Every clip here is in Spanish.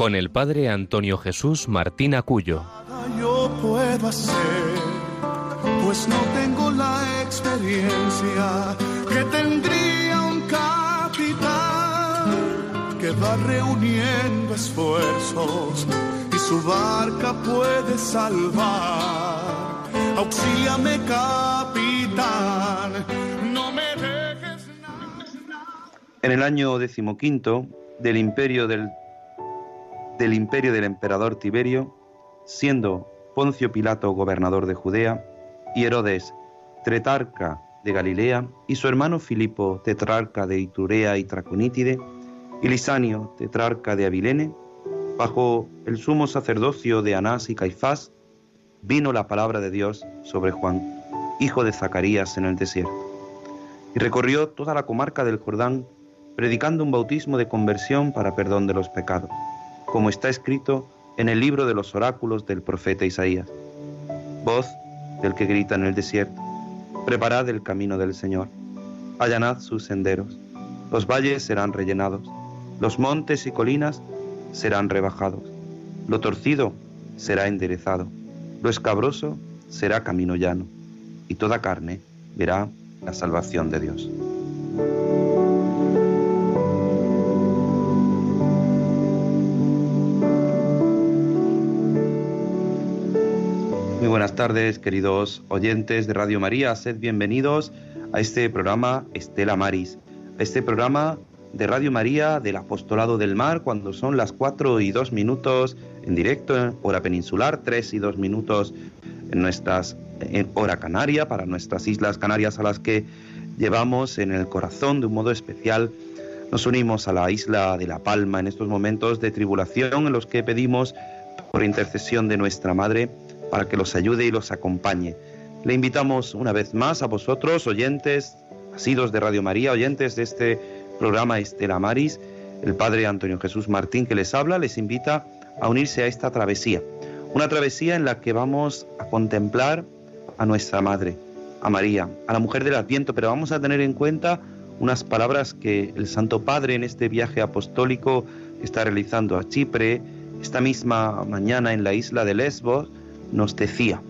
con el padre Antonio Jesús Martín Acuyo. Yo puedo hacer, pues no tengo la experiencia que tendría un capitán que va reuniendo esfuerzos y su barca puede salvar. Auxíame, capitán, no me dejes En el año decimoquinto del imperio del, del imperio del emperador Tiberio, siendo Poncio Pilato gobernador de Judea y Herodes tretarca de Galilea y su hermano Filipo tetrarca de Iturea y Traconítide y Lisanio tetrarca de Abilene, bajo el sumo sacerdocio de Anás y Caifás, vino la palabra de Dios sobre Juan, hijo de Zacarías en el desierto. Y recorrió toda la comarca del Jordán, predicando un bautismo de conversión para perdón de los pecados, como está escrito en el libro de los oráculos del profeta Isaías. Voz del que grita en el desierto, preparad el camino del Señor, allanad sus senderos, los valles serán rellenados, los montes y colinas serán rebajados, lo torcido será enderezado, lo escabroso será camino llano, y toda carne verá la salvación de Dios. Muy buenas tardes, queridos oyentes de Radio María. Sed bienvenidos a este programa Estela Maris, a este programa de Radio María del Apostolado del Mar, cuando son las 4 y 2 minutos en directo, en hora peninsular, 3 y 2 minutos en nuestras en hora canaria, para nuestras islas canarias a las que llevamos en el corazón de un modo especial. Nos unimos a la isla de La Palma en estos momentos de tribulación en los que pedimos por intercesión de nuestra Madre para que los ayude y los acompañe. Le invitamos una vez más a vosotros, oyentes, asidos de Radio María, oyentes de este programa Estela Maris, el Padre Antonio Jesús Martín que les habla, les invita a unirse a esta travesía. Una travesía en la que vamos a contemplar a nuestra Madre, a María, a la mujer del Adviento, pero vamos a tener en cuenta unas palabras que el Santo Padre en este viaje apostólico está realizando a Chipre, esta misma mañana en la isla de Lesbos, nos decía.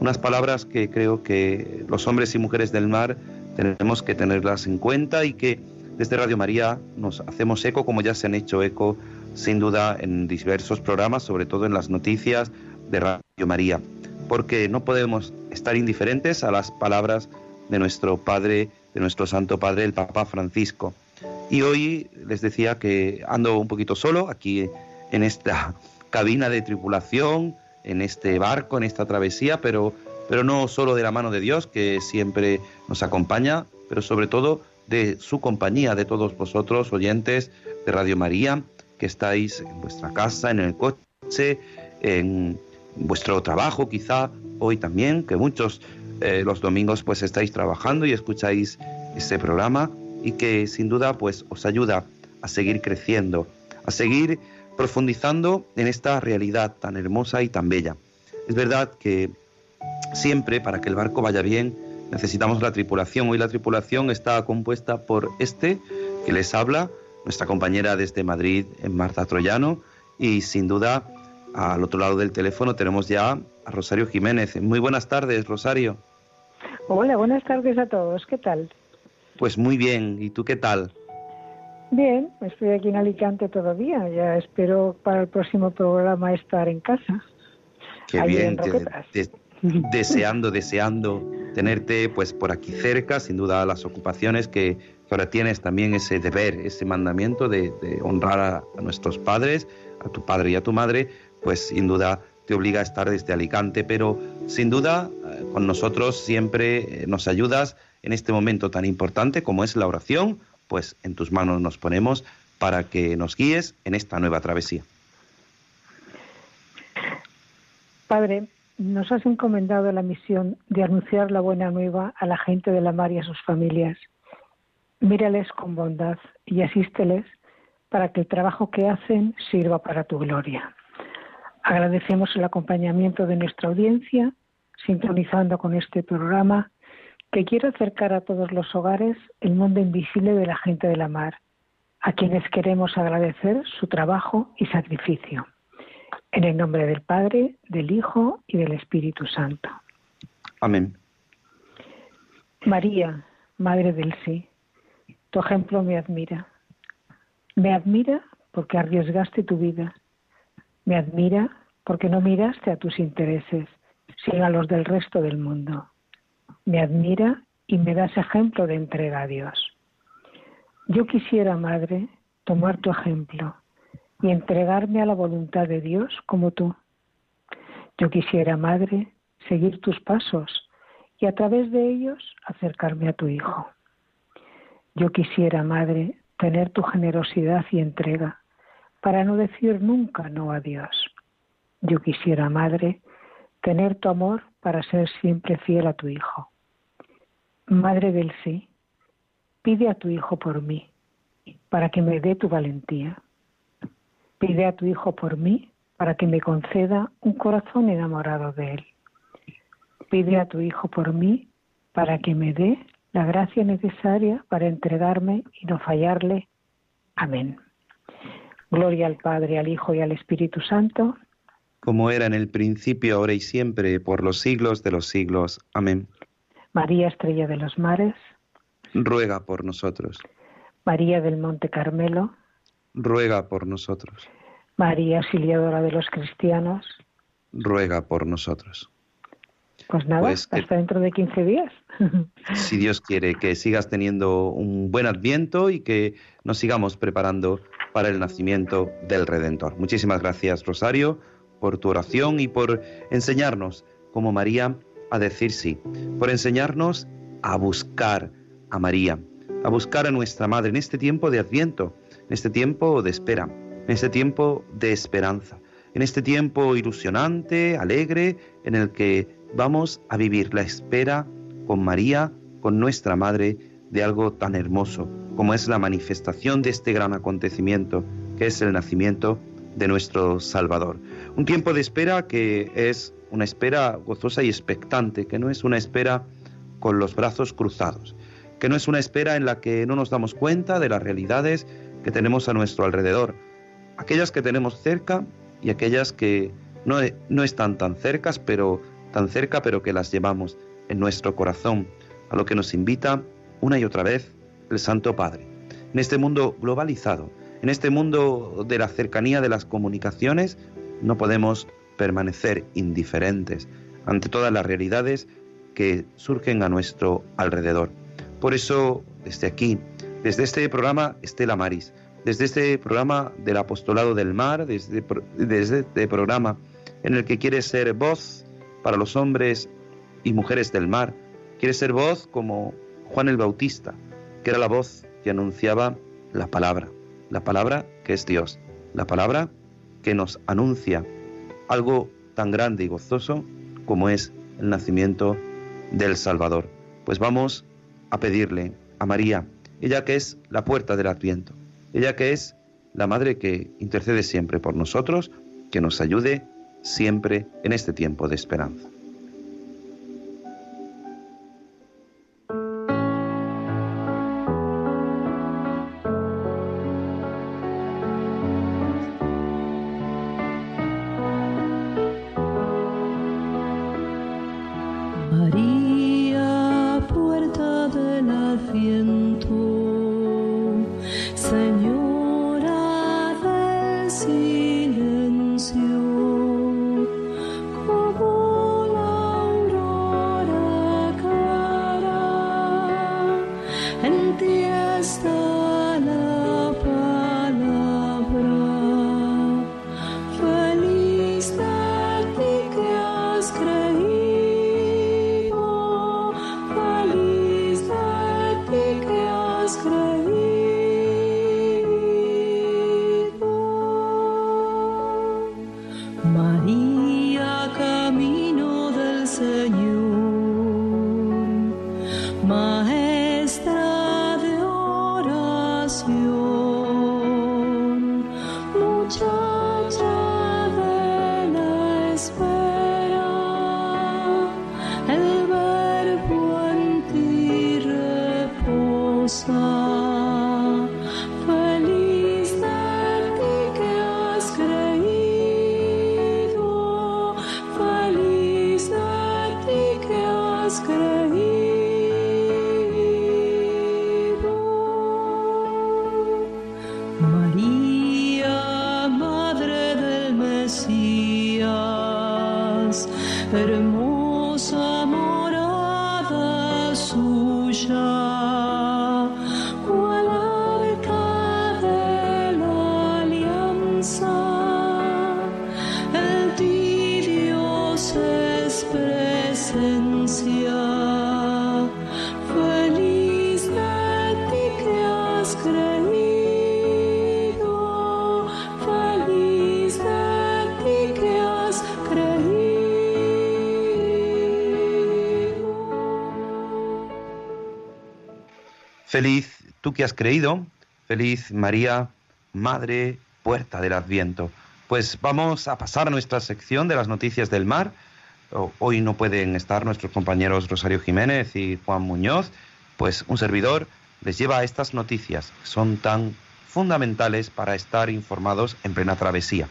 Unas palabras que creo que los hombres y mujeres del mar tenemos que tenerlas en cuenta y que desde Radio María nos hacemos eco, como ya se han hecho eco, sin duda, en diversos programas, sobre todo en las noticias de Radio María, porque no podemos estar indiferentes a las palabras de nuestro Padre, de nuestro Santo Padre, el Papa Francisco. Y hoy les decía que ando un poquito solo aquí en esta cabina de tripulación, en este barco, en esta travesía, pero, pero no solo de la mano de Dios, que siempre nos acompaña, pero sobre todo de su compañía, de todos vosotros, oyentes de Radio María, que estáis en vuestra casa, en el coche, en vuestro trabajo quizá, hoy también, que muchos eh, los domingos pues estáis trabajando y escucháis este programa y que sin duda pues os ayuda a seguir creciendo, a seguir profundizando en esta realidad tan hermosa y tan bella. Es verdad que siempre para que el barco vaya bien necesitamos la tripulación. Hoy la tripulación está compuesta por este que les habla, nuestra compañera desde Madrid, Marta Troyano, y sin duda al otro lado del teléfono tenemos ya a Rosario Jiménez. Muy buenas tardes, Rosario. Hola, buenas tardes a todos. ¿Qué tal? Pues muy bien. ¿Y tú qué tal? Bien, estoy aquí en Alicante todavía. Ya espero para el próximo programa estar en casa. Qué bien. deseando, deseando tenerte pues por aquí cerca, sin duda las ocupaciones que, ahora tienes también ese deber, ese mandamiento de, honrar a, nuestros padres, a tu padre y a tu madre, pues sin duda te obliga a estar desde Alicante, pero sin duda eh, con nosotros siempre eh, nos ayudas en este momento tan importante como es la oración, pues en tus manos nos ponemos para que nos guíes en esta nueva travesía. Padre, nos has encomendado la misión de anunciar la buena nueva a la gente de la mar y a sus familias. Mírales con bondad y asísteles para que el trabajo que hacen sirva para tu gloria. Agradecemos el acompañamiento de nuestra audiencia, sintonizando con este programa que quiere acercar a todos los hogares el mundo invisible de la gente de la mar, a quienes queremos agradecer su trabajo y sacrificio. En el nombre del Padre, del Hijo y del Espíritu Santo. Amén. María, Madre del Sí, tu ejemplo me admira. Me admira porque arriesgaste tu vida. Me admira porque no miraste a tus intereses, sino a los del resto del mundo. Me admira y me das ejemplo de entrega a Dios. Yo quisiera, Madre, tomar tu ejemplo y entregarme a la voluntad de Dios como tú. Yo quisiera, Madre, seguir tus pasos y a través de ellos acercarme a tu Hijo. Yo quisiera, Madre, tener tu generosidad y entrega para no decir nunca no a Dios. Yo quisiera, Madre, tener tu amor para ser siempre fiel a tu Hijo. Madre del sí, pide a tu Hijo por mí, para que me dé tu valentía. Pide a tu Hijo por mí para que me conceda un corazón enamorado de Él. Pide a tu Hijo por mí para que me dé la gracia necesaria para entregarme y no fallarle. Amén. Gloria al Padre, al Hijo y al Espíritu Santo. Como era en el principio, ahora y siempre, por los siglos de los siglos. Amén. María Estrella de los Mares. Ruega por nosotros. María del Monte Carmelo ruega por nosotros. María Auxiliadora de los Cristianos, ruega por nosotros. Pues nada, pues hasta dentro de 15 días. si Dios quiere, que sigas teniendo un buen adviento y que nos sigamos preparando para el nacimiento del Redentor. Muchísimas gracias, Rosario, por tu oración y por enseñarnos, como María, a decir sí, por enseñarnos a buscar a María, a buscar a nuestra Madre en este tiempo de adviento en este tiempo de espera, en este tiempo de esperanza, en este tiempo ilusionante, alegre, en el que vamos a vivir la espera con María, con nuestra Madre, de algo tan hermoso como es la manifestación de este gran acontecimiento, que es el nacimiento de nuestro Salvador. Un tiempo de espera que es una espera gozosa y expectante, que no es una espera con los brazos cruzados, que no es una espera en la que no nos damos cuenta de las realidades que tenemos a nuestro alrededor, aquellas que tenemos cerca y aquellas que no, no están tan cercas, pero tan cerca, pero que las llevamos en nuestro corazón, a lo que nos invita una y otra vez el Santo Padre. En este mundo globalizado, en este mundo de la cercanía de las comunicaciones, no podemos permanecer indiferentes ante todas las realidades que surgen a nuestro alrededor. Por eso, desde aquí, desde este programa Estela Maris, desde este programa del Apostolado del Mar, desde, desde este programa en el que quiere ser voz para los hombres y mujeres del mar, quiere ser voz como Juan el Bautista, que era la voz que anunciaba la palabra, la palabra que es Dios, la palabra que nos anuncia algo tan grande y gozoso como es el nacimiento del Salvador. Pues vamos a pedirle a María, ella que es la puerta del Adviento, ella que es la Madre que intercede siempre por nosotros, que nos ayude siempre en este tiempo de esperanza. So. Feliz tú que has creído, feliz María, Madre, puerta del Adviento. Pues vamos a pasar a nuestra sección de las noticias del mar. Hoy no pueden estar nuestros compañeros Rosario Jiménez y Juan Muñoz, pues un servidor les lleva a estas noticias, son tan fundamentales para estar informados en plena travesía.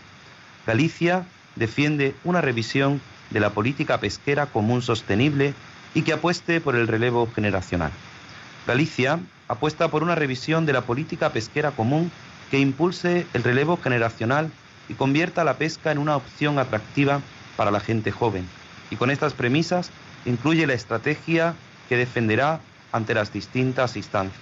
Galicia defiende una revisión de la política pesquera común sostenible y que apueste por el relevo generacional. Galicia apuesta por una revisión de la política pesquera común que impulse el relevo generacional y convierta la pesca en una opción atractiva para la gente joven. Y con estas premisas incluye la estrategia que defenderá ante las distintas instancias.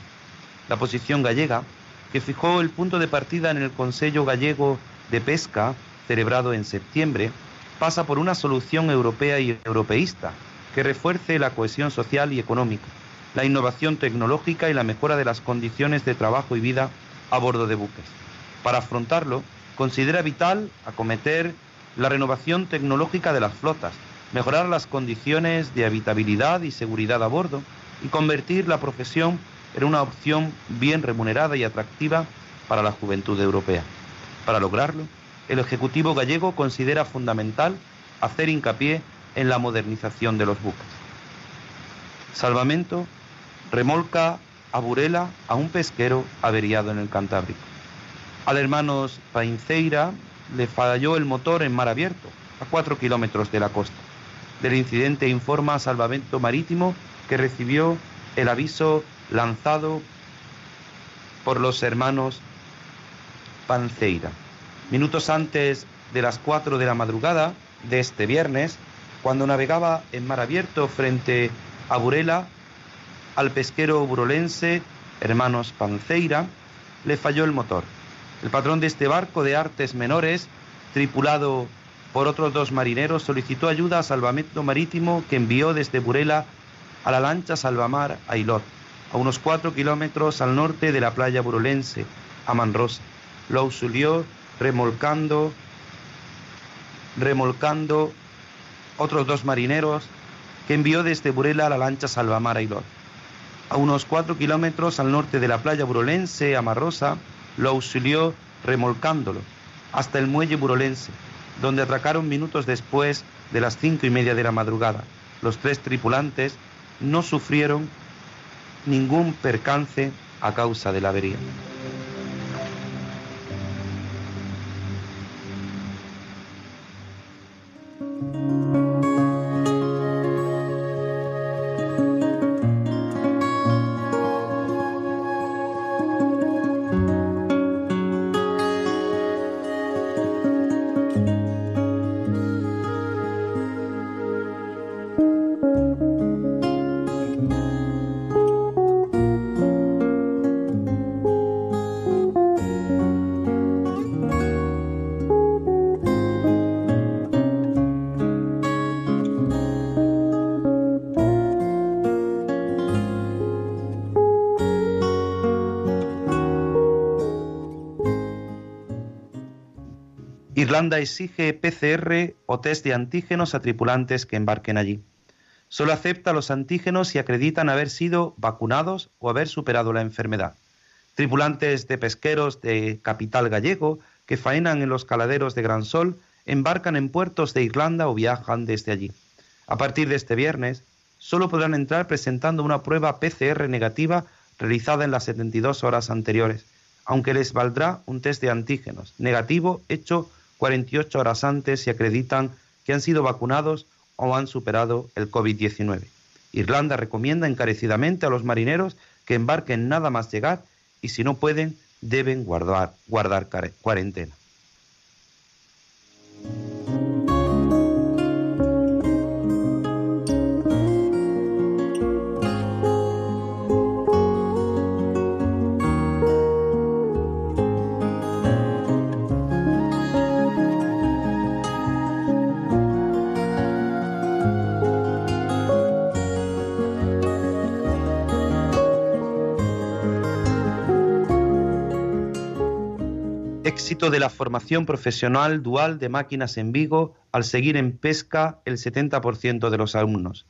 La posición gallega, que fijó el punto de partida en el Consejo Gallego de Pesca, celebrado en septiembre, pasa por una solución europea y europeísta que refuerce la cohesión social y económica la innovación tecnológica y la mejora de las condiciones de trabajo y vida a bordo de buques. Para afrontarlo, considera vital acometer la renovación tecnológica de las flotas, mejorar las condiciones de habitabilidad y seguridad a bordo y convertir la profesión en una opción bien remunerada y atractiva para la juventud europea. Para lograrlo, el Ejecutivo gallego considera fundamental hacer hincapié en la modernización de los buques. Salvamento remolca a Burela a un pesquero averiado en el Cantábrico. Al hermanos Painceira le falló el motor en mar abierto, a cuatro kilómetros de la costa. Del incidente informa Salvamento Marítimo que recibió el aviso lanzado por los hermanos Panceira. Minutos antes de las cuatro de la madrugada de este viernes, cuando navegaba en mar abierto frente a Burela, al pesquero burolense, hermanos Panceira, le falló el motor. El patrón de este barco de artes menores, tripulado por otros dos marineros, solicitó ayuda a Salvamento Marítimo que envió desde Burela a la lancha Salvamar a Ilot, a unos cuatro kilómetros al norte de la playa burolense, a Manrosa. Lo auxilió remolcando, remolcando otros dos marineros que envió desde Burela a la lancha Salvamar a Ilot a unos cuatro kilómetros al norte de la playa burolense, Amarrosa, lo auxilió remolcándolo hasta el muelle burolense, donde atracaron minutos después de las cinco y media de la madrugada. Los tres tripulantes no sufrieron ningún percance a causa de la avería. Exige PCR o test de antígenos a tripulantes que embarquen allí. Solo acepta los antígenos si acreditan haber sido vacunados o haber superado la enfermedad. Tripulantes de pesqueros de capital gallego que faenan en los caladeros de Gran Sol embarcan en puertos de Irlanda o viajan desde allí. A partir de este viernes, solo podrán entrar presentando una prueba PCR negativa realizada en las 72 horas anteriores, aunque les valdrá un test de antígenos negativo hecho 48 horas antes si acreditan que han sido vacunados o han superado el COVID-19. Irlanda recomienda encarecidamente a los marineros que embarquen nada más llegar y si no pueden deben guardar, guardar cuarentena. De la formación profesional dual de máquinas en Vigo al seguir en pesca el 70% de los alumnos.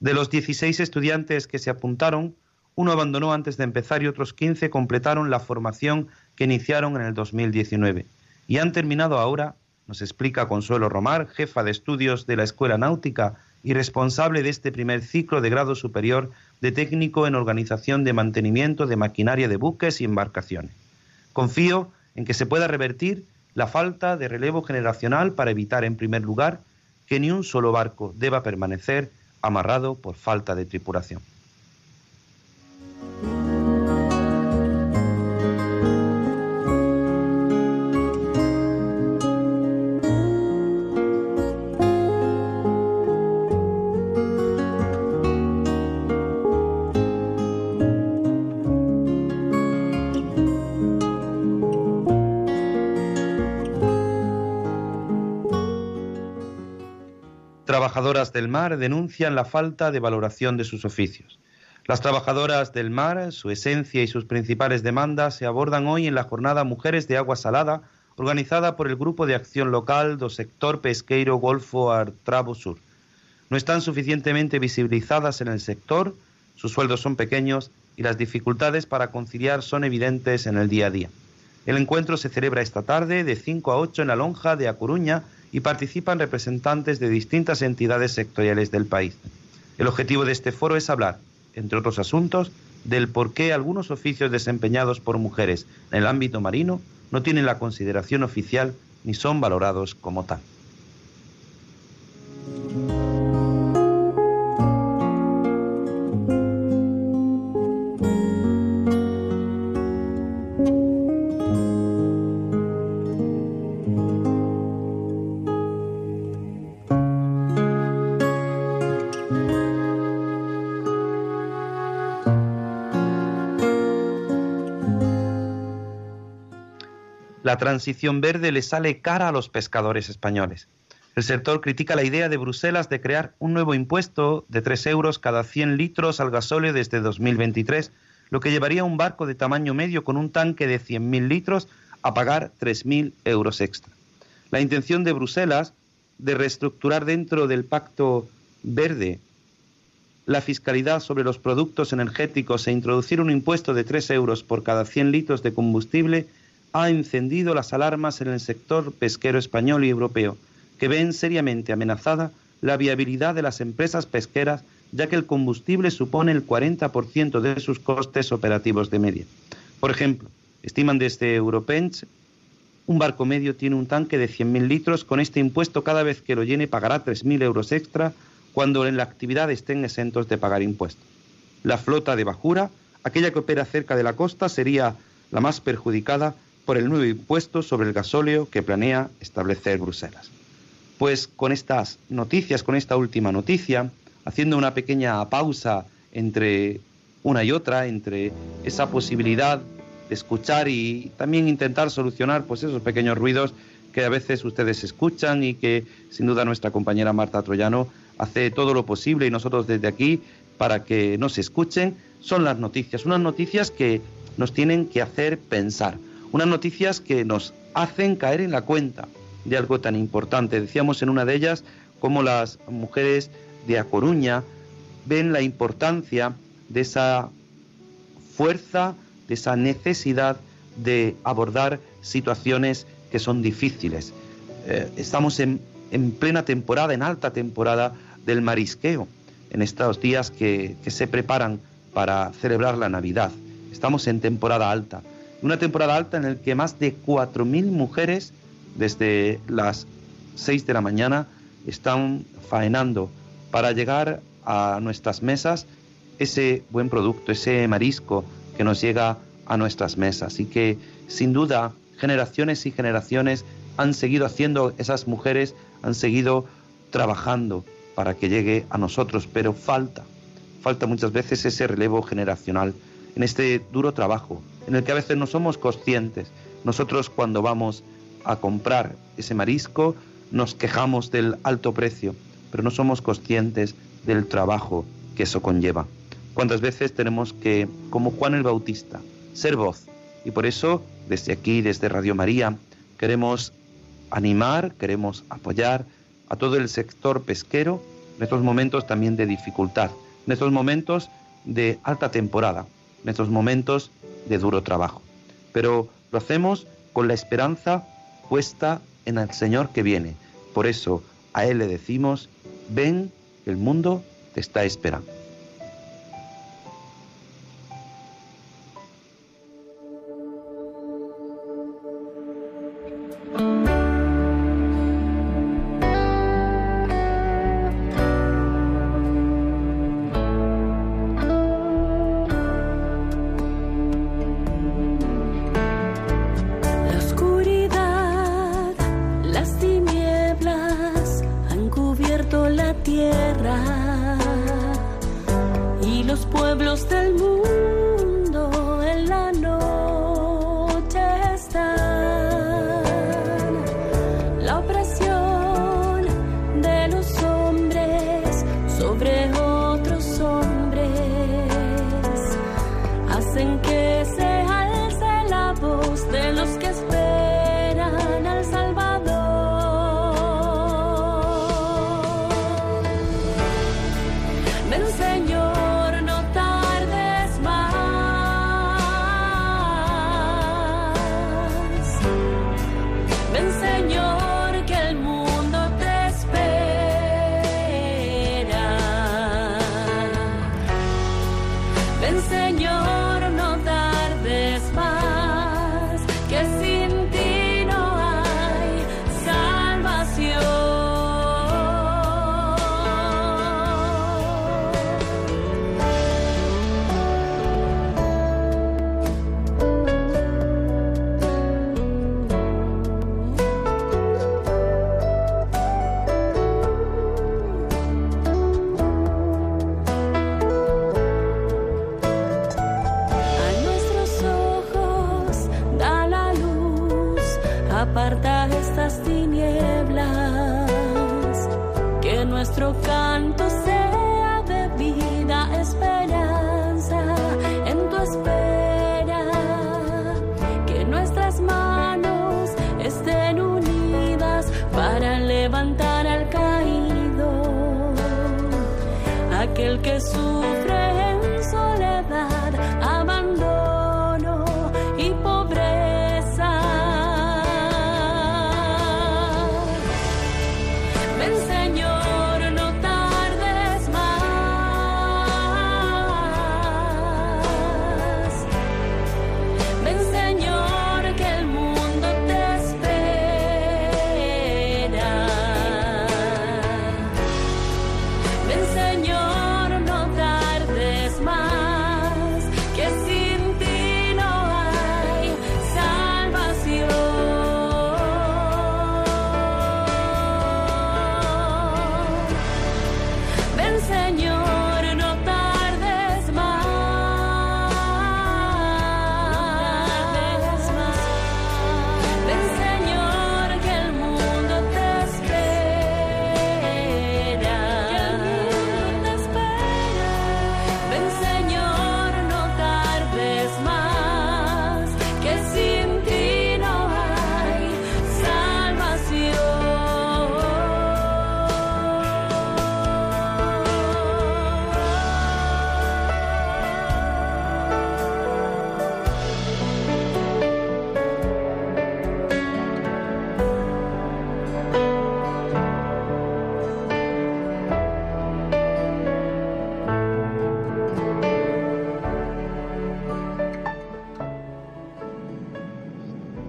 De los 16 estudiantes que se apuntaron, uno abandonó antes de empezar y otros 15 completaron la formación que iniciaron en el 2019. Y han terminado ahora, nos explica Consuelo Romar, jefa de estudios de la Escuela Náutica y responsable de este primer ciclo de grado superior de técnico en organización de mantenimiento de maquinaria de buques y embarcaciones. Confío en que se pueda revertir la falta de relevo generacional para evitar, en primer lugar, que ni un solo barco deba permanecer amarrado por falta de tripulación. Del mar denuncian la falta de valoración de sus oficios. Las trabajadoras del mar, su esencia y sus principales demandas se abordan hoy en la jornada Mujeres de Agua Salada, organizada por el Grupo de Acción Local do Sector Pesqueiro Golfo Artravo Sur. No están suficientemente visibilizadas en el sector, sus sueldos son pequeños y las dificultades para conciliar son evidentes en el día a día. El encuentro se celebra esta tarde de 5 a 8 en la lonja de A Coruña y participan representantes de distintas entidades sectoriales del país. El objetivo de este foro es hablar, entre otros asuntos, del por qué algunos oficios desempeñados por mujeres en el ámbito marino no tienen la consideración oficial ni son valorados como tal. La transición verde le sale cara a los pescadores españoles. El sector critica la idea de Bruselas de crear un nuevo impuesto de 3 euros cada 100 litros al gasóleo desde 2023, lo que llevaría a un barco de tamaño medio con un tanque de 100.000 litros a pagar 3.000 euros extra. La intención de Bruselas de reestructurar dentro del Pacto Verde la fiscalidad sobre los productos energéticos e introducir un impuesto de 3 euros por cada 100 litros de combustible ha encendido las alarmas en el sector pesquero español y europeo, que ven seriamente amenazada la viabilidad de las empresas pesqueras, ya que el combustible supone el 40% de sus costes operativos de media. Por ejemplo, estiman desde Europench, un barco medio tiene un tanque de 100.000 litros, con este impuesto cada vez que lo llene pagará 3.000 euros extra, cuando en la actividad estén exentos de pagar impuestos. La flota de bajura, aquella que opera cerca de la costa, sería la más perjudicada por el nuevo impuesto sobre el gasóleo que planea establecer Bruselas. Pues con estas noticias, con esta última noticia, haciendo una pequeña pausa entre una y otra, entre esa posibilidad de escuchar y también intentar solucionar pues esos pequeños ruidos que a veces ustedes escuchan y que sin duda nuestra compañera Marta Troyano hace todo lo posible y nosotros desde aquí para que nos escuchen, son las noticias, unas noticias que nos tienen que hacer pensar, unas noticias que nos hacen caer en la cuenta de algo tan importante. Decíamos en una de ellas cómo las mujeres de A Coruña ven la importancia de esa fuerza de esa necesidad de abordar situaciones que son difíciles. Eh, estamos en, plena temporada, en alta temporada del marisqueo, en estos días que, que se preparan para celebrar la Navidad. Estamos en temporada alta, una temporada alta en la que más de 4.000 mujeres desde las 6 de la mañana están faenando para llegar a nuestras mesas ese buen producto, ese marisco que nos llega a nuestras mesas. Y que sin duda generaciones y generaciones han seguido haciendo, esas mujeres han seguido trabajando para que llegue a nosotros, pero falta, falta muchas veces ese relevo generacional en este duro trabajo, en el que a veces no somos conscientes. Nosotros cuando vamos a comprar ese marisco nos quejamos del alto precio, pero no somos conscientes del trabajo que eso conlleva. ¿Cuántas veces tenemos que, como Juan el Bautista, ser voz? Y por eso, desde aquí, desde Radio María, queremos animar, queremos apoyar a todo el sector pesquero en estos momentos también de dificultad, en estos momentos de alta temporada, en estos momentos de duro trabajo. Pero lo hacemos con la esperanza puesta en el Señor que viene. Por eso a Él le decimos, ven, el mundo te está esperando.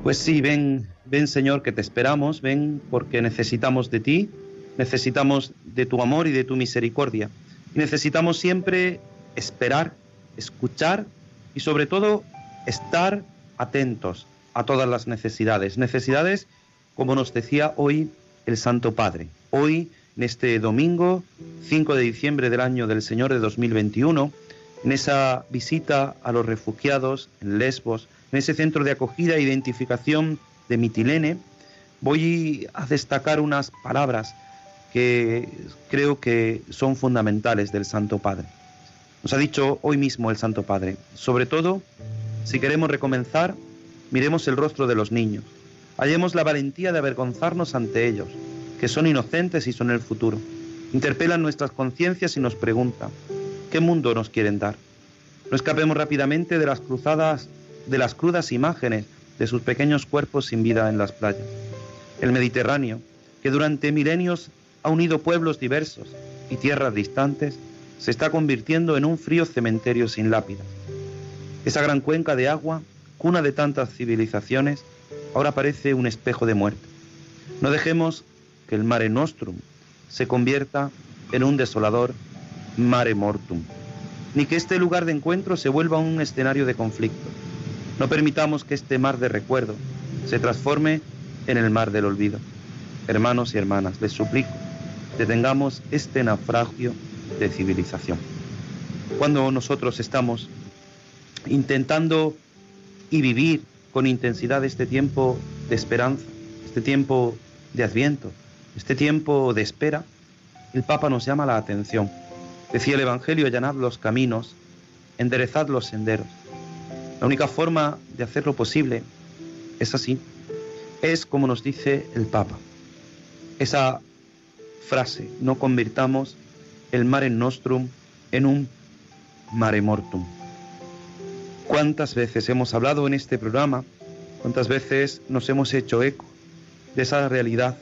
Pues sí, ven, ven Señor, que te esperamos, ven porque necesitamos de ti, necesitamos de tu amor y de tu misericordia. Y necesitamos siempre esperar, escuchar y sobre todo estar atentos a todas las necesidades. Necesidades, como nos decía hoy el Santo Padre. Hoy, en este domingo, 5 de diciembre del año del Señor de 2021, en esa visita a los refugiados en Lesbos, en ese centro de acogida e identificación de Mitilene, voy a destacar unas palabras que creo que son fundamentales del Santo Padre. Nos ha dicho hoy mismo el Santo Padre, sobre todo, si queremos recomenzar, miremos el rostro de los niños, hallemos la valentía de avergonzarnos ante ellos, que son inocentes y son el futuro. Interpelan nuestras conciencias y nos preguntan, ¿qué mundo nos quieren dar? No escapemos rápidamente de las cruzadas, de las crudas imágenes de sus pequeños cuerpos sin vida en las playas. El Mediterráneo, que durante milenios ha unido pueblos diversos y tierras distantes, se está convirtiendo en un frío cementerio sin lápidas. Esa gran cuenca de agua, cuna de tantas civilizaciones, ahora parece un espejo de muerte. No dejemos que el mare nostrum se convierta en un desolador mare mortum, ni que este lugar de encuentro se vuelva un escenario de conflicto. No permitamos que este mar de recuerdo se transforme en el mar del olvido. Hermanos y hermanas, les suplico, detengamos este naufragio de civilización. Cuando nosotros estamos intentando y vivir con intensidad este tiempo de esperanza, este tiempo de adviento, este tiempo de espera, el Papa nos llama la atención. Decía el Evangelio, allanad los caminos, enderezad los senderos. La única forma de hacerlo posible es así. Es como nos dice el Papa. Esa frase, no convirtamos el mare nostrum en un mare mortum. ¿Cuántas veces hemos hablado en este programa? ¿Cuántas veces nos hemos hecho eco de esa realidad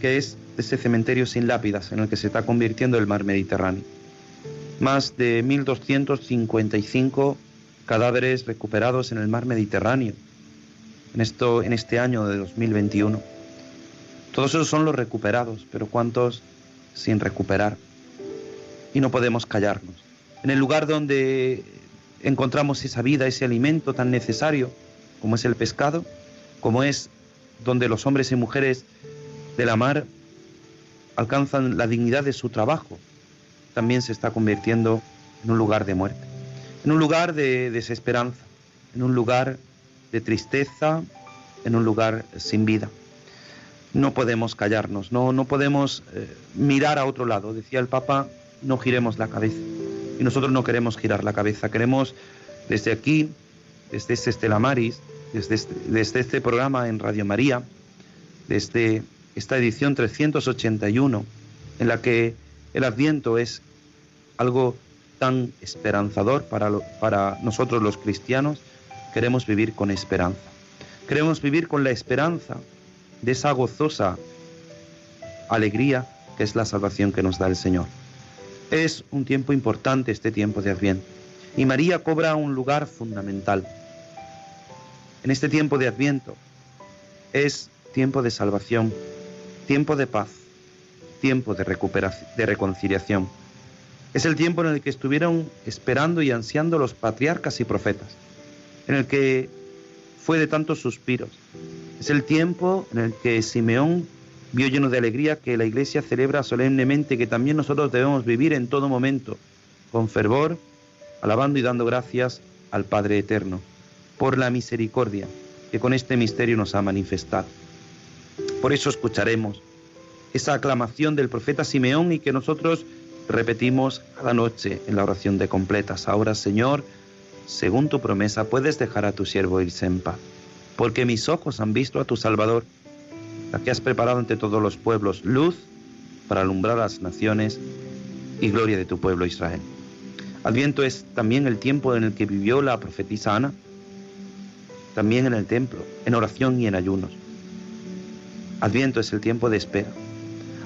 que es ese cementerio sin lápidas en el que se está convirtiendo el mar Mediterráneo? Más de 1.255 cadáveres recuperados en el mar Mediterráneo en, esto, en este año de 2021. Todos esos son los recuperados, pero ¿cuántos sin recuperar? y no podemos callarnos. En el lugar donde encontramos esa vida, ese alimento tan necesario como es el pescado, como es donde los hombres y mujeres de la mar alcanzan la dignidad de su trabajo, también se está convirtiendo en un lugar de muerte, en un lugar de desesperanza, en un lugar de tristeza, en un lugar sin vida. No podemos callarnos, no, no podemos eh, mirar a otro lado. Decía el Papa no giremos la cabeza. Y nosotros no queremos girar la cabeza, queremos desde aquí, desde este Estela Maris, desde este, desde este programa en Radio María, desde esta edición 381, en la que el Adviento es algo tan esperanzador para, nosotros los cristianos, queremos vivir con esperanza. Queremos vivir con la esperanza de esa gozosa alegría que es la salvación que nos da el Señor. Es un tiempo importante este tiempo de Adviento y María cobra un lugar fundamental. En este tiempo de Adviento es tiempo de salvación, tiempo de paz, tiempo de recuperación, de reconciliación. Es el tiempo en el que estuvieron esperando y ansiando los patriarcas y profetas, en el que fue de tantos suspiros. Es el tiempo en el que Simeón vio lleno de alegría que la Iglesia celebra solemnemente, que también nosotros debemos vivir en todo momento, con fervor, alabando y dando gracias al Padre Eterno, por la misericordia que con este misterio nos ha manifestado. Por eso escucharemos esa aclamación del profeta Simeón y que nosotros repetimos cada noche en la oración de completas. Ahora, Señor, según tu promesa, puedes dejar a tu siervo irse en paz, porque mis ojos han visto a tu Salvador la que has preparado ante todos los pueblos, luz para alumbrar a las naciones y gloria de tu pueblo Israel. Adviento es también el tiempo en el que vivió la profetisa Ana, también en el templo, en oración y en ayunos. Adviento es el tiempo de espera.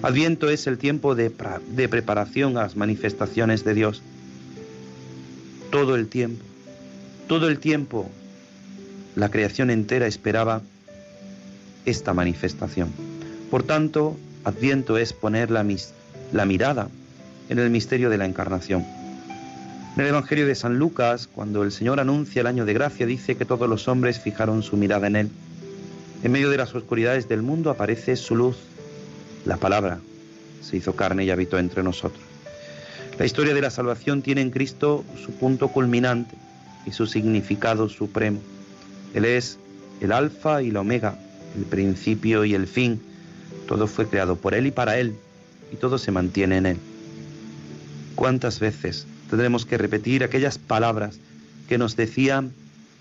Adviento es el tiempo de, de preparación a las manifestaciones de Dios. Todo el tiempo, todo el tiempo la creación entera esperaba esta manifestación. Por tanto, Adviento es poner la, la mirada en el misterio de la encarnación. En el Evangelio de San Lucas, cuando el Señor anuncia el año de gracia, dice que todos los hombres fijaron su mirada en Él. En medio de las oscuridades del mundo aparece su luz, la palabra, se hizo carne y habitó entre nosotros. La historia de la salvación tiene en Cristo su punto culminante y su significado supremo. Él es el alfa y la omega, el principio y el fin. Todo fue creado por Él y para Él, y todo se mantiene en Él. ¿Cuántas veces tendremos que repetir aquellas palabras que nos decía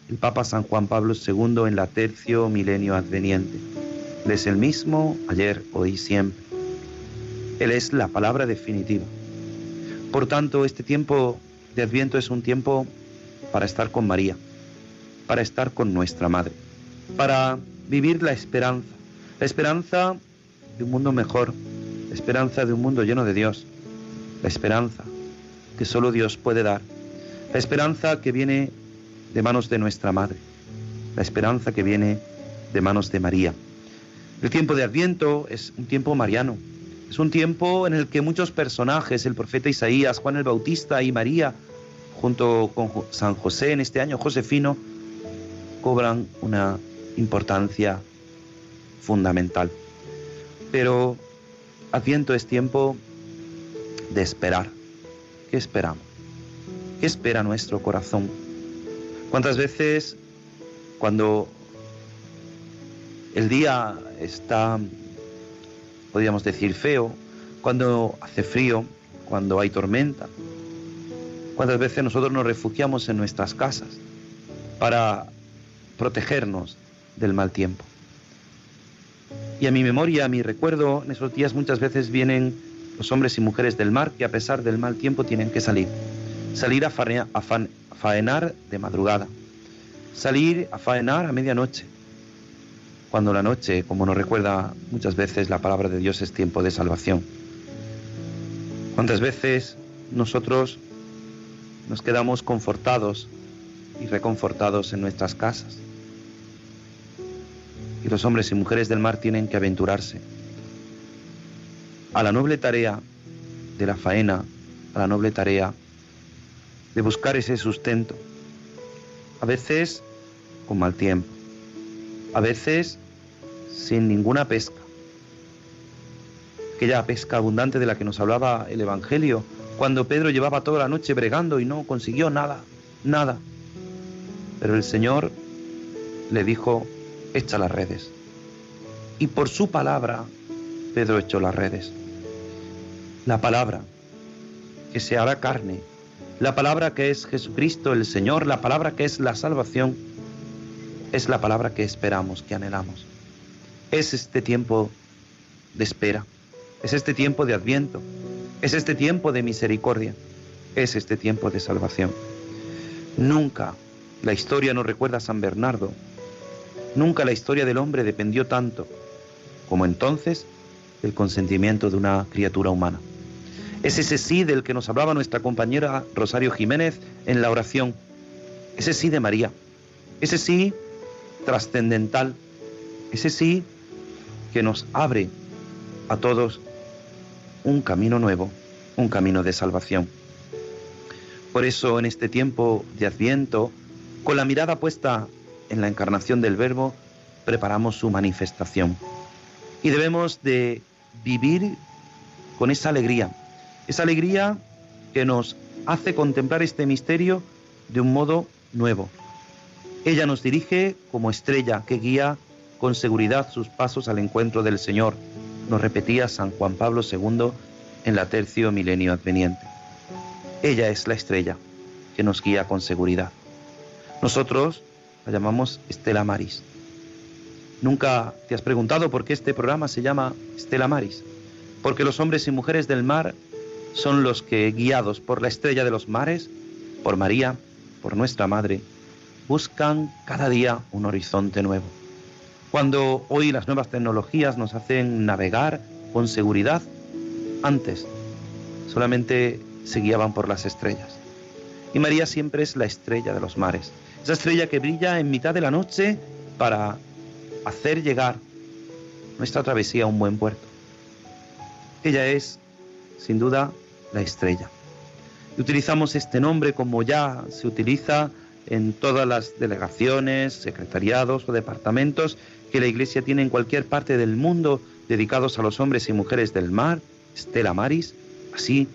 el Papa San Juan Pablo II en la tercio milenio adveniente? Él es el mismo ayer, hoy siempre. Él es la palabra definitiva. Por tanto, este tiempo de Adviento es un tiempo para estar con María, para estar con nuestra Madre, para vivir la esperanza, la esperanza de un mundo mejor, la esperanza de un mundo lleno de Dios, la esperanza que solo Dios puede dar, la esperanza que viene de manos de nuestra Madre, la esperanza que viene de manos de María. El tiempo de Adviento es un tiempo mariano, es un tiempo en el que muchos personajes, el profeta Isaías, Juan el Bautista y María, junto con San José en este año, Josefino, cobran una importancia fundamental. Pero Adviento es tiempo de esperar. ¿Qué esperamos? ¿Qué espera nuestro corazón? ¿Cuántas veces cuando el día está, podríamos decir, feo, cuando hace frío, cuando hay tormenta, cuántas veces nosotros nos refugiamos en nuestras casas para protegernos del mal tiempo? Y a mi memoria, a mi recuerdo, en esos días muchas veces vienen los hombres y mujeres del mar que a pesar del mal tiempo tienen que salir. Salir a, faenar de madrugada. Salir a faenar a medianoche. Cuando la noche, como nos recuerda muchas veces la palabra de Dios, es tiempo de salvación. ¿Cuántas veces nosotros nos quedamos confortados y reconfortados en nuestras casas? y los hombres y mujeres del mar tienen que aventurarse a la noble tarea de la faena, a la noble tarea de buscar ese sustento, a veces con mal tiempo, a veces sin ninguna pesca. Aquella pesca abundante de la que nos hablaba el Evangelio, cuando Pedro llevaba toda la noche bregando y no consiguió nada, nada. Pero el Señor le dijo, echa las redes. Y por su palabra, Pedro echó las redes. La palabra que se hará carne, la palabra que es Jesucristo el Señor, la palabra que es la salvación, es la palabra que esperamos, que anhelamos. Es este tiempo de espera, es este tiempo de adviento, es este tiempo de misericordia, es este tiempo de salvación. Nunca la historia nos recuerda a San Bernardo Nunca la historia del hombre dependió tanto como entonces del consentimiento de una criatura humana. Es ese sí del que nos hablaba nuestra compañera Rosario Jiménez en la oración. Ese sí de María. Ese sí trascendental. Ese sí que nos abre a todos un camino nuevo, un camino de salvación. Por eso en este tiempo de Adviento, con la mirada puesta en la encarnación del Verbo, preparamos su manifestación. Y debemos de vivir con esa alegría, esa alegría que nos hace contemplar este misterio de un modo nuevo. Ella nos dirige como estrella que guía con seguridad sus pasos al encuentro del Señor, nos repetía San Juan Pablo II en la tercio milenio adveniente. Ella es la estrella que nos guía con seguridad. Nosotros la llamamos Estela Maris. ¿Nunca te has preguntado por qué este programa se llama Estela Maris? Porque los hombres y mujeres del mar son los que, guiados por la estrella de los mares, por María, por nuestra Madre, buscan cada día un horizonte nuevo. Cuando hoy las nuevas tecnologías nos hacen navegar con seguridad, antes solamente se guiaban por las estrellas. Y María siempre es la estrella de los mares esa estrella que brilla en mitad de la noche para hacer llegar nuestra travesía a un buen puerto. Ella es, sin duda, la estrella. Y utilizamos este nombre como ya se utiliza en todas las delegaciones, secretariados o departamentos que la Iglesia tiene en cualquier parte del mundo dedicados a los hombres y mujeres del mar, Stella Maris, así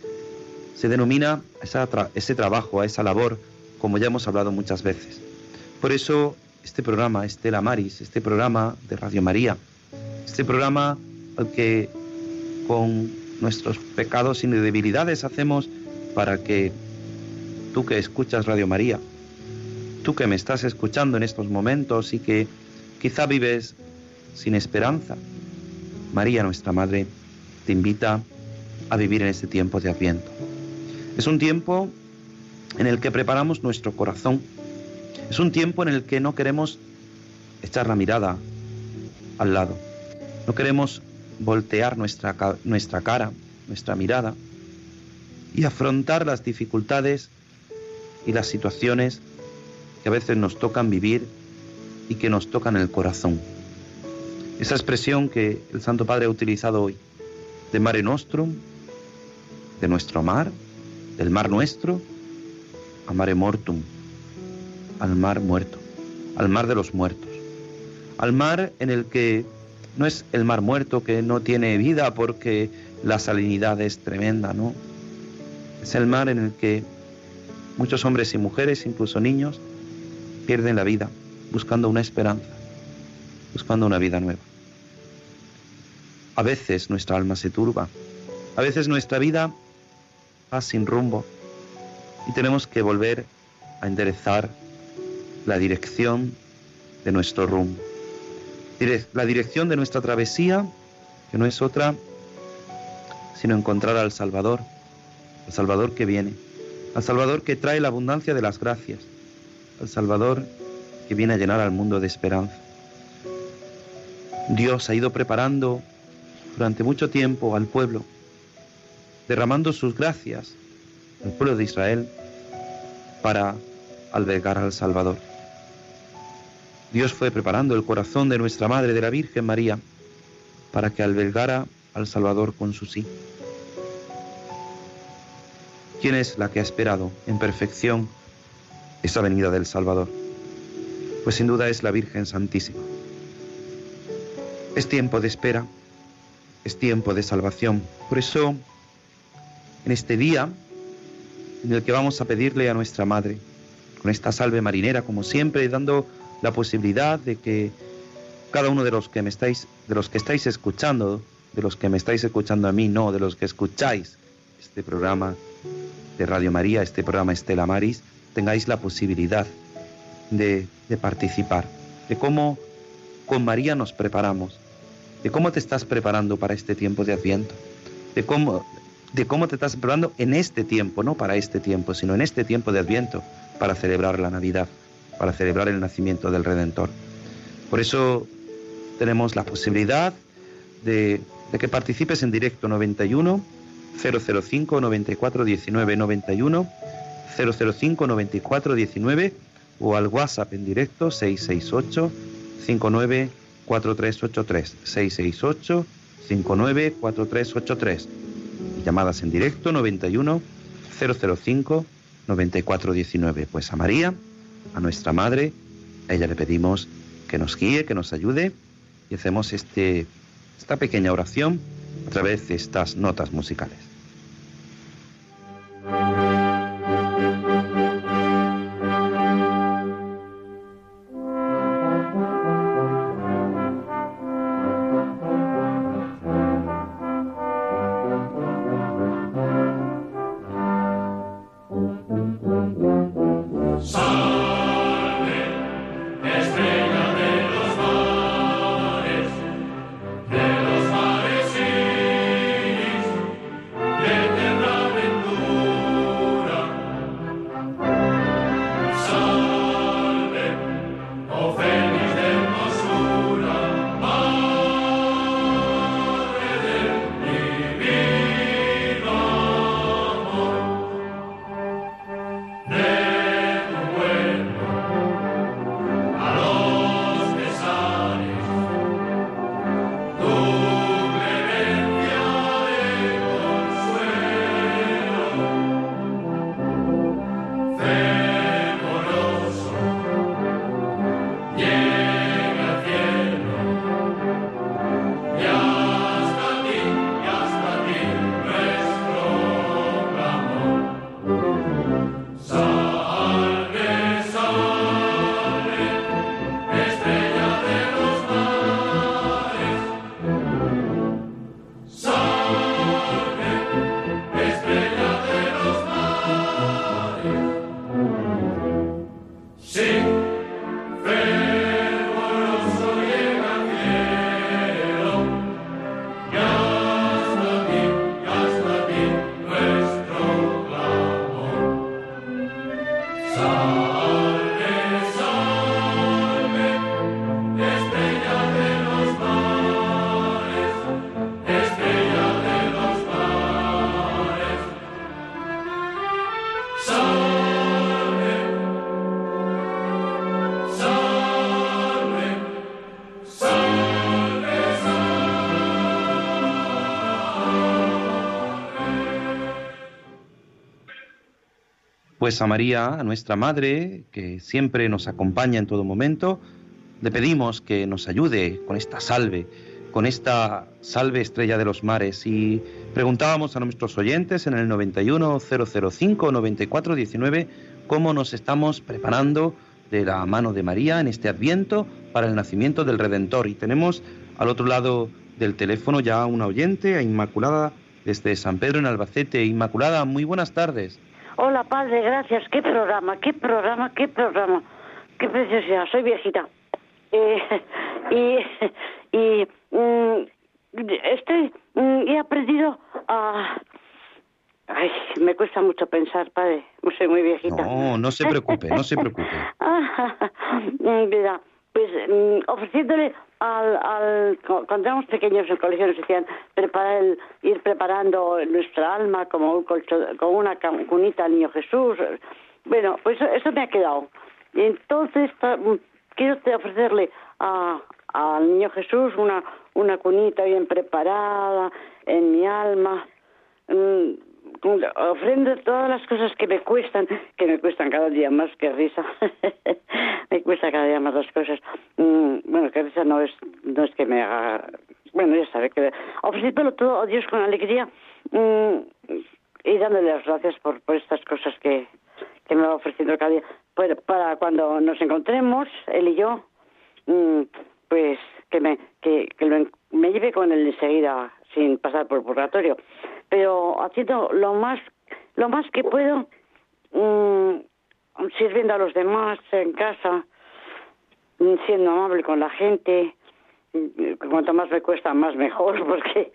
se denomina ese trabajo, a esa labor, como ya hemos hablado muchas veces. Por eso este programa, Estela Maris, este programa de Radio María, este programa al que con nuestros pecados y debilidades hacemos para que tú que escuchas Radio María, tú que me estás escuchando en estos momentos y que quizá vives sin esperanza, María nuestra Madre te invita a vivir en este tiempo de Adviento. Es un tiempo en el que preparamos nuestro corazón. Es un tiempo en el que no queremos echar la mirada al lado. No queremos voltear nuestra, nuestra cara, nuestra mirada y afrontar las dificultades y las situaciones que a veces nos tocan vivir y que nos tocan el corazón. Esa expresión que el Santo Padre ha utilizado hoy, de mare nostrum, de nuestro mar, del mar nuestro, a mare mortum, al mar muerto, al mar de los muertos, al mar en el que no es el mar muerto que no tiene vida porque la salinidad es tremenda, ¿no? Es el mar en el que muchos hombres y mujeres, incluso niños, pierden la vida buscando una esperanza, buscando una vida nueva. A veces nuestra alma se turba, a veces nuestra vida va sin rumbo y tenemos que volver a enderezar la dirección de nuestro rumbo. La dirección de nuestra travesía, que no es otra sino encontrar al Salvador, al Salvador que viene, al Salvador que trae la abundancia de las gracias, al Salvador que viene a llenar al mundo de esperanza. Dios ha ido preparando durante mucho tiempo al pueblo, derramando sus gracias al pueblo de Israel para albergar al Salvador. Dios fue preparando el corazón de nuestra Madre, de la Virgen María, para que albergara al Salvador con su sí. ¿Quién es la que ha esperado en perfección esa venida del Salvador? Pues sin duda es la Virgen Santísima. Es tiempo de espera, es tiempo de salvación. Por eso, en este día en el que vamos a pedirle a nuestra Madre, con esta salve marinera, como siempre, dando la posibilidad de que cada uno de los que me estáis, de los que estáis escuchando, de los que me estáis escuchando a mí, no, de los que escucháis este programa, de Radio María, este programa Estela Maris, tengáis la posibilidad de, participar, de cómo con María nos preparamos, de cómo te estás preparando para este tiempo de Adviento, de cómo, de cómo te estás preparando en este tiempo, no para este tiempo, sino en este tiempo de Adviento, para celebrar la Navidad, para celebrar el nacimiento del Redentor. Por eso tenemos la posibilidad de, de que participes en directo 91 005 94 19 91 005 94 19 o al WhatsApp en directo 668 59 4383 668 59 4383 llamadas en directo 91 005 9419 pues a María a nuestra madre a ella le pedimos que nos guíe que nos ayude y hacemos este esta pequeña oración a través de estas notas musicales. Pues María, a nuestra Madre, que siempre nos acompaña en todo momento, le pedimos que nos ayude con esta salve, con esta salve estrella de los mares. Y preguntábamos a nuestros oyentes en el 91005-9419 cómo nos estamos preparando de la mano de María en este adviento para el nacimiento del Redentor. Y tenemos al otro lado del teléfono ya una oyente, a Inmaculada, desde San Pedro en Albacete. Inmaculada, muy buenas tardes. Hola, padre, gracias. ¿Qué programa? ¿Qué programa? ¿Qué programa? Qué preciosidad. Soy viejita. Eh, y y mm, estoy mm, he aprendido a Ay, me cuesta mucho pensar, padre. Soy muy viejita. No, no se preocupe, no se preocupe. Mira, pues mm, ofreciéndole al, al, cuando éramos pequeños en el colegio nos decían preparar ir preparando nuestra alma como un como una cunita al niño Jesús. Bueno, pues eso, me ha quedado. Entonces quiero ofrecerle a, al niño Jesús una, una cunita bien preparada en mi alma. Mm, ofrendo todas las cosas que me cuestan, que me cuestan cada día más que risa. me cuesta cada día más las cosas. Mm, bueno, que risa no es, no es que me haga. Bueno, ya sabe que. Ofreciéndolo todo a Dios con alegría mm, y dándole las gracias por, por estas cosas que, que me va ofreciendo cada día. Pues para cuando nos encontremos, él y yo, mm, pues que me, que, que me lleve con él enseguida sin pasar por purgatorio pero haciendo lo más lo más que puedo mm, sirviendo a los demás en casa siendo amable con la gente. Cuanto más me cuesta más mejor porque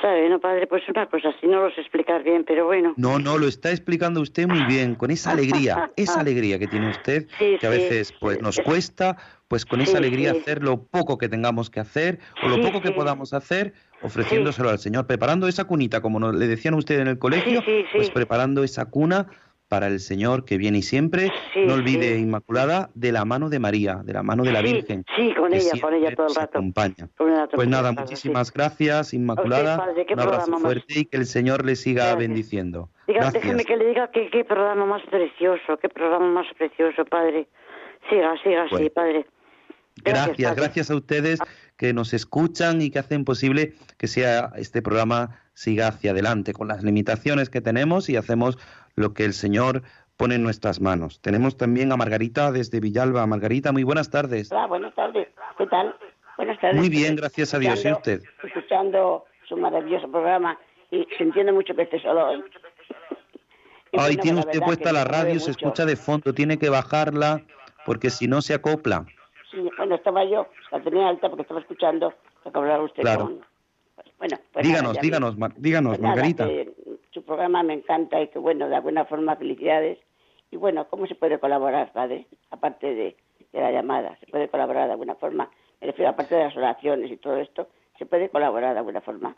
sabe no padre pues una cosa si no lo sé explicar bien pero bueno. No no lo está explicando usted muy bien con esa alegría esa alegría que tiene usted que a veces pues nos cuesta pues con esa alegría hacer lo poco que tengamos que hacer o lo poco que podamos hacer ofreciéndoselo al Señor, preparando esa cunita, como le decían ustedes en el colegio, pues preparando esa cuna para el Señor que viene y siempre, no olvide, Inmaculada, de la mano de María, de la mano de la Virgen. Sí, con ella, con ella todo el rato. Acompaña. Pues nada, muchísimas gracias, Inmaculada. un abrazo fuerte y que el Señor le siga bendiciendo. déjeme que le diga que qué programa más precioso, qué programa más precioso, Padre. Siga, siga así, Padre. Gracias, gracias, a ustedes que nos escuchan y que hacen posible que sea este programa siga hacia adelante con las limitaciones que tenemos y hacemos lo que el Señor pone en nuestras manos. Tenemos también a Margarita desde Villalba. Margarita, muy buenas tardes. Hola, buenas tardes. ¿Qué tal? Buenas tardes. Muy bien, gracias a Dios. ¿Y usted? Escuchando su maravilloso programa y se entiende mucho que esté solo hoy. Ay, tiene usted puesta la radio, se escucha de fondo, tiene que bajarla porque si no se acopla bueno, estaba yo, la tenía alta porque estaba escuchando lo que hablaba usted con... Bueno, pues díganos, díganos, díganos, pues Margarita. su programa me encanta y que, bueno, de alguna forma felicidades. Y bueno, ¿cómo se puede colaborar, padre? Aparte de, la llamada, ¿se puede colaborar de alguna forma? Me refiero, aparte de las oraciones y todo esto, ¿se puede colaborar de alguna forma?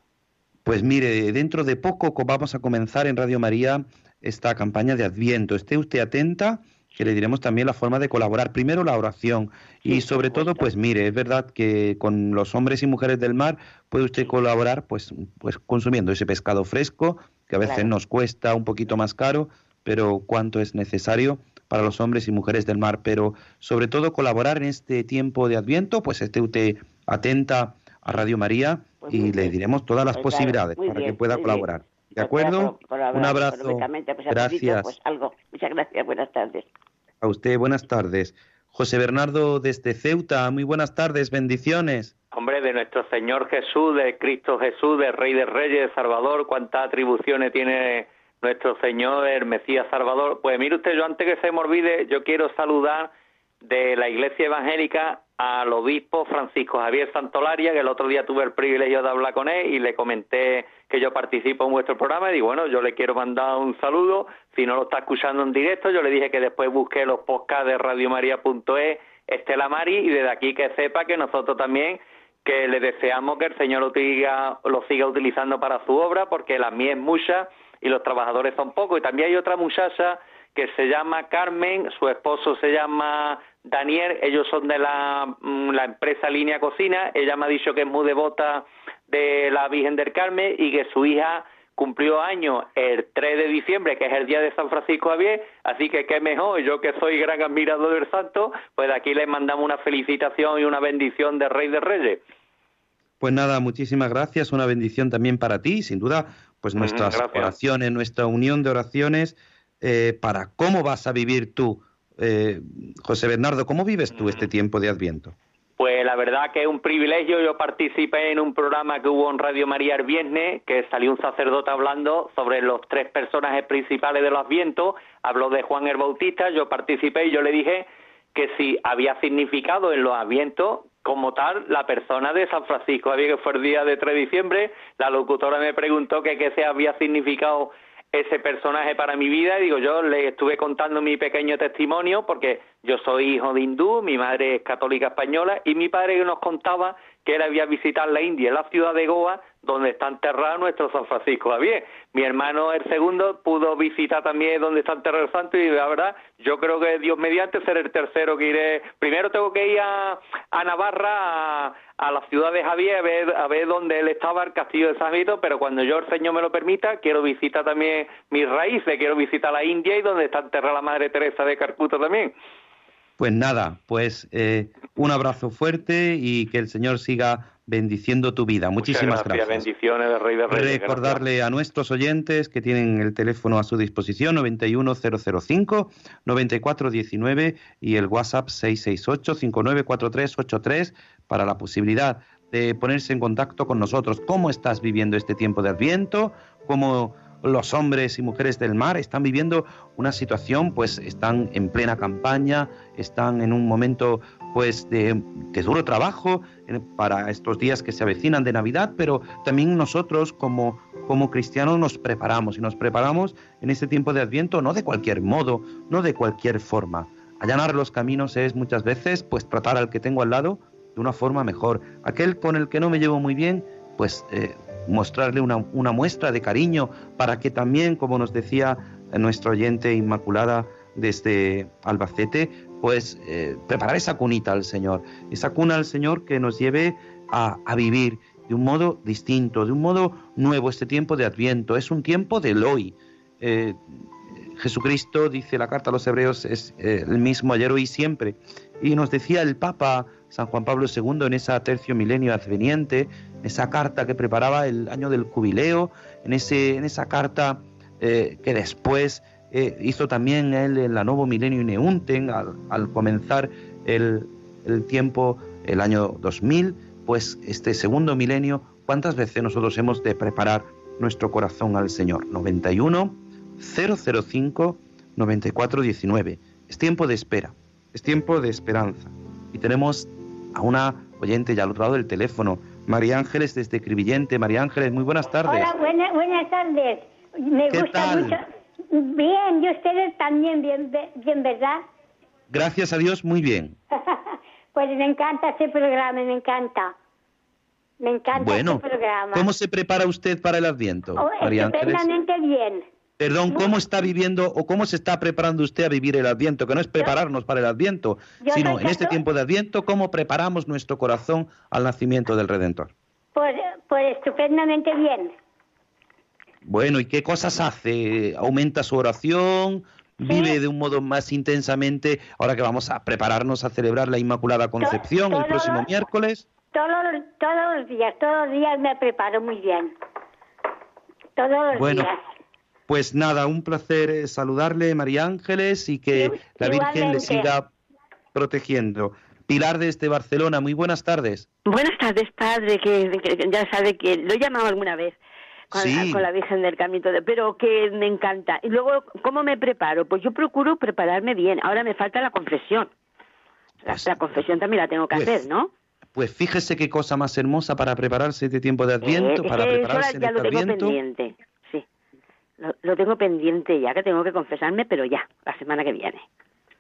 Pues mire, dentro de poco vamos a comenzar en Radio María esta campaña de Adviento. Esté usted atenta que le diremos también la forma de colaborar. Primero la oración y sobre todo, pues mire, es verdad que con los hombres y mujeres del mar puede usted colaborar pues, pues consumiendo ese pescado fresco, que a veces nos cuesta un poquito más caro, pero cuánto es necesario para los hombres y mujeres del mar. Pero sobre todo colaborar en este tiempo de Adviento, pues esté usted atenta a Radio María pues y le diremos todas las pues posibilidades para que pueda colaborar. ¿De acuerdo? Un abrazo. Pues, gracias. Algo. Muchas gracias. Buenas tardes. A usted, buenas tardes. José Bernardo desde Ceuta, muy buenas tardes, bendiciones. Hombre, de nuestro Señor Jesús, de Cristo Jesús, de Rey de Reyes, Salvador, cuántas atribuciones tiene nuestro Señor, el Mesías Salvador. Pues mire usted, yo antes que se me olvide, yo quiero saludar de la Iglesia Evangélica al obispo Francisco Javier Santolaria, que el otro día tuve el privilegio de hablar con él y le comenté que yo participo en vuestro programa y digo, bueno, yo le quiero mandar un saludo, si no lo está escuchando en directo, yo le dije que después busque los podcasts de radiomaria.es, Estela Mari, y desde aquí que sepa que nosotros también que le deseamos que el Señor lo lo siga utilizando para su obra, porque la mía es mucha y los trabajadores son pocos. Y también hay otra muchacha que se llama Carmen, su esposo se llama Daniel, ellos son de la, mm, la empresa Línea Cocina, ella me ha dicho que es muy devota de la Virgen del Carmen y que su hija cumplió año el 3 de diciembre, que es el día de San Francisco Javier, así que qué mejor, yo que soy gran admirador del santo, pues aquí les mandamos una felicitación y una bendición de Rey de Reyes. Pues nada, muchísimas gracias, una bendición también para ti, sin duda, pues nuestras oraciones, nuestra unión de oraciones eh, para cómo vas a vivir tú, eh, José Bernardo, ¿cómo vives tú este tiempo de Adviento? Pues la verdad que es un privilegio. Yo participé en un programa que hubo en Radio María el viernes, que salió un sacerdote hablando sobre los tres personajes principales de los Advientos. Habló de Juan el Bautista, yo participé y yo le dije que si había significado en los Advientos como tal la persona de San Francisco. Había que fue el día de 3 de diciembre, la locutora me preguntó que qué se había significado ese personaje para mi vida. Digo, yo le estuve contando mi pequeño testimonio porque yo soy hijo de hindú, mi madre es católica española y mi padre nos contaba que él había visitado la India, la ciudad de Goa, donde está enterrado nuestro San Francisco Javier. Mi hermano, el segundo, pudo visitar también donde está enterrado el santo y la verdad, yo creo que Dios mediante ser el tercero que iré. Primero tengo que ir a, Navarra, a, la ciudad de Javier, a ver, a ver dónde él estaba, el castillo de San Vito, pero cuando yo el Señor me lo permita, quiero visitar también mis raíces, quiero visitar la India y donde está enterrada la Madre Teresa de Carcuto también. Pues nada, pues eh, un abrazo fuerte y que el Señor siga bendiciendo tu vida. Muchísimas gracias. Bendiciones de Rey de Reyes. Recordarle a nuestros oyentes que tienen el teléfono a su disposición 91005 9419 y el WhatsApp 668 594383 para la posibilidad de ponerse en contacto con nosotros. ¿Cómo estás viviendo este tiempo de Adviento? ¿Cómo los hombres y mujeres del mar están viviendo una situación, pues están en plena campaña, están en un momento pues de, duro trabajo para estos días que se avecinan de Navidad, pero también nosotros como, como cristianos nos preparamos y nos preparamos en este tiempo de Adviento no de cualquier modo, no de cualquier forma. Allanar los caminos es muchas veces pues tratar al que tengo al lado de una forma mejor. Aquel con el que no me llevo muy bien, pues eh, mostrarle una, una muestra de cariño para que también, como nos decía nuestra oyente Inmaculada desde Albacete, pues eh, preparar esa cunita al Señor, esa cuna al Señor que nos lleve a, vivir de un modo distinto, de un modo nuevo este tiempo de Adviento, es un tiempo del hoy. Eh, Jesucristo, dice la carta a los hebreos, es eh, el mismo ayer, hoy y siempre. Y nos decía el Papa San Juan Pablo II en esa tercio milenio adveniente, esa carta que preparaba el año del jubileo, en, ese, en esa carta eh, que después eh, hizo también él en la Nuevo Milenio Neunten, al, al comenzar el, el, tiempo, el año 2000, pues este segundo milenio, ¿cuántas veces nosotros hemos de preparar nuestro corazón al Señor? 91 005 9419. Es tiempo de espera, es tiempo de esperanza. Y tenemos a una oyente ya al otro lado del teléfono, María Ángeles desde Cribillente. María Ángeles, muy buenas tardes. Hola, buenas tardes. Me gusta mucho. Bien, y ustedes también, bien, bien, ¿verdad? Gracias a Dios, muy bien. pues me encanta ese programa, me encanta. Me encanta bueno, programa. ¿Cómo se prepara usted para el Adviento, oh, María Ángeles? bien. Perdón, ¿cómo está viviendo o cómo se está preparando usted a vivir el Adviento? Que no es prepararnos para el Adviento, sino en este tiempo de Adviento, ¿cómo preparamos nuestro corazón al nacimiento del Redentor? Pues, pues estupendamente bien. Bueno, ¿y qué cosas hace? ¿Aumenta su oración? ¿Vive de un modo más intensamente ahora que vamos a prepararnos a celebrar la Inmaculada Concepción el próximo miércoles? Todos, todos los días, todos los días me preparo muy bien. Todos los bueno, pues nada, un placer eh, saludarle, María Ángeles, y que la Virgen le siga protegiendo. Pilar desde Barcelona, muy buenas tardes. Buenas tardes, padre, que, ya sabe que lo he llamado alguna vez con, la Virgen del Camino, pero que me encanta. Y luego, ¿cómo me preparo? Pues yo procuro prepararme bien. Ahora me falta la confesión. La, pues confesión también la tengo que pues hacer, ¿no? Pues fíjese qué cosa más hermosa para prepararse este tiempo de Adviento, para prepararse ya lo tengo pendiente. Lo, tengo pendiente ya, que tengo que confesarme, pero ya, la semana que viene.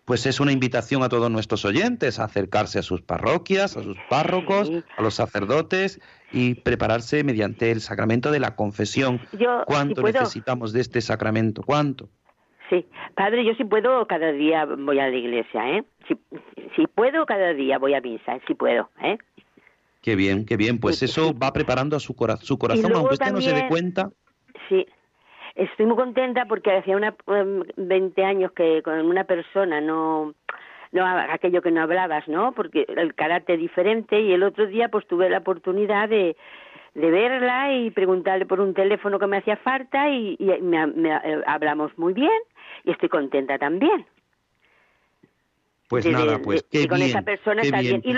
Pues es una invitación a todos nuestros oyentes a acercarse a sus parroquias, a sus párrocos, a los sacerdotes y prepararse mediante el sacramento de la confesión. ¿Cuánto necesitamos de este sacramento? ¿Cuánto? Sí, padre, yo si puedo cada día voy a la iglesia, ¿eh? Si, puedo cada día voy a misa, si puedo, ¿eh? Qué bien, qué bien. Pues eso va preparando a su, su corazón, aunque usted no se dé cuenta. Sí. Estoy muy contenta porque hacía una, 20 em, años que con una persona no no aquello que no hablabas, ¿no? Porque el carácter diferente y el otro día pues tuve la oportunidad de, de verla y preguntarle por un teléfono que me hacía falta y, me, eh, hablamos muy bien y estoy contenta también. Pues nada, pues qué con esa persona está bien. Y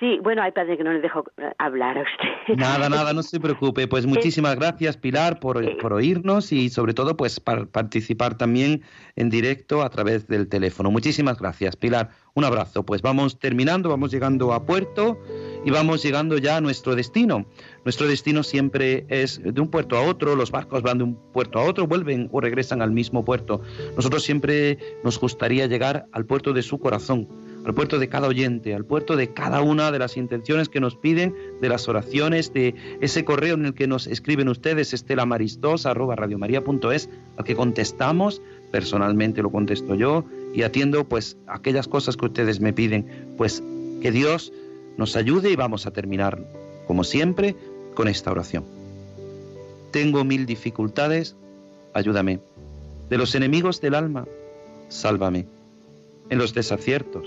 Sí, bueno, hay padre que no le dejo eh, hablar a usted. Nada, nada, no se preocupe. Pues muchísimas gracias, Pilar, por, por oírnos y sobre todo, pues, para participar también en directo a través del teléfono. Muchísimas gracias, Pilar. Un abrazo. Pues vamos terminando, vamos llegando a puerto y vamos llegando ya a nuestro destino. Nuestro destino siempre es de un puerto a otro, los barcos van de un puerto a otro, vuelven o regresan al mismo puerto. Nosotros siempre nos gustaría llegar al puerto de su corazón al puerto de cada oyente, al puerto de cada una de las intenciones que nos piden, de las oraciones, de ese correo en el que nos escriben ustedes, estelamaristos@radiomaria.es, al que contestamos, personalmente lo contesto yo y atiendo pues aquellas cosas que ustedes me piden, pues que Dios nos ayude y vamos a terminar como siempre con esta oración. Tengo mil dificultades, ayúdame. De los enemigos del alma, sálvame. En los desaciertos,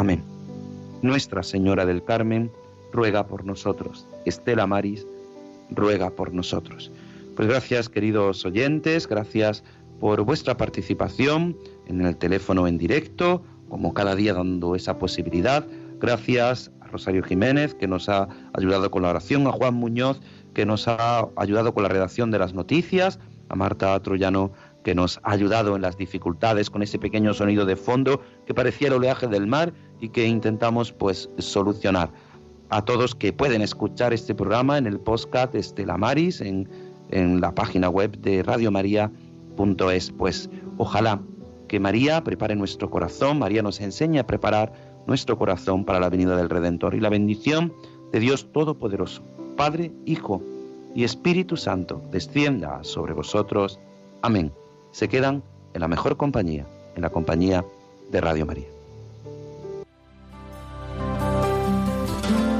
Amén. Nuestra Señora del Carmen, ruega por nosotros. Estela Maris, ruega por nosotros. Pues gracias, queridos oyentes, gracias por vuestra participación en el teléfono en directo, como cada día dando esa posibilidad. Gracias a Rosario Jiménez, que nos ha ayudado con la oración, a Juan Muñoz, que nos ha ayudado con la redacción de las noticias, a Marta Troyano, que nos ha ayudado en las dificultades con ese pequeño sonido de fondo que parecía el oleaje del mar y que intentamos pues solucionar. A todos que pueden escuchar este programa en el podcast Estela Maris, en, en la página web de radiomaria.es, pues ojalá que María prepare nuestro corazón, María nos enseñe a preparar nuestro corazón para la venida del Redentor y la bendición de Dios Todopoderoso, Padre, Hijo y Espíritu Santo, descienda sobre vosotros. Amén se quedan en la mejor compañía, en la compañía de Radio María.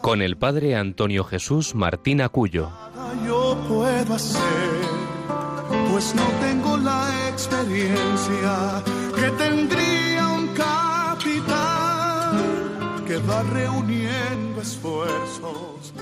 con el padre Antonio Jesús Martín Acuyo. Yo puedo hacer, pues no tengo la experiencia que tendría un capitán que va reuniendo esfuerzos.